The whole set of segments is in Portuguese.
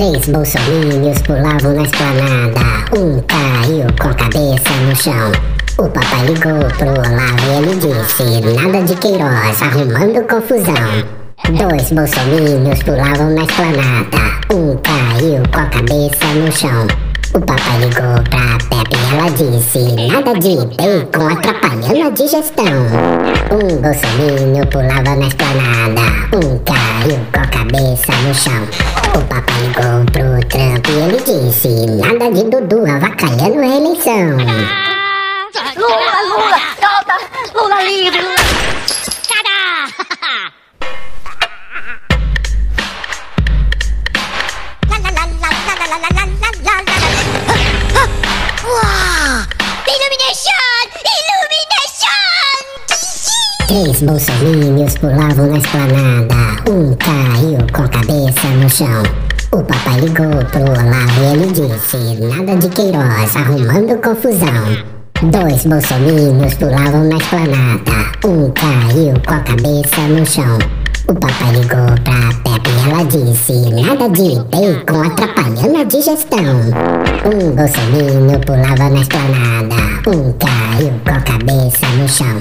Três bolsomínios pulavam na esplanada. Um caiu com a cabeça no chão. O papai ligou pro Olavo e ele disse: Nada de Queiroz, arrumando confusão. Dois bolsomínios pulavam na esplanada. Um caiu com a cabeça no chão. O papai ligou pra Pepe e ela disse: Nada de bacon atrapalhando a digestão. Um bolsomínio pulava na esplanada. Um caiu com a cabeça no chão. O papai ligou pro Trump e ele disse: Nada de Dudu avacalhando a eleição. Lula, Lula! Lula Três bolsomínios pulavam na esplanada. Um caiu com a cabeça no chão. O papai ligou pro Olavo e ele disse: Nada de Queiroz, arrumando confusão. Dois bolsomínios pulavam na esplanada. Um caiu com a cabeça no chão. O papai ligou pra ela disse: Nada de bacon atrapalhando a digestão. Um bolsomínio pulava na esplanada. Um caiu com a cabeça no chão.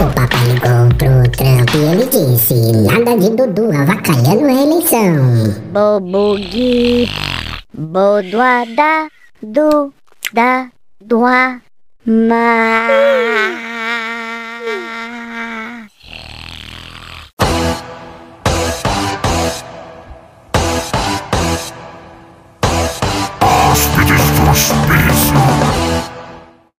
O papai ligou pro Trump e ele disse: Nada de Dudu avacalhando a eleição. Bobugi, bodoada, do, da, doa, ma. Subspecies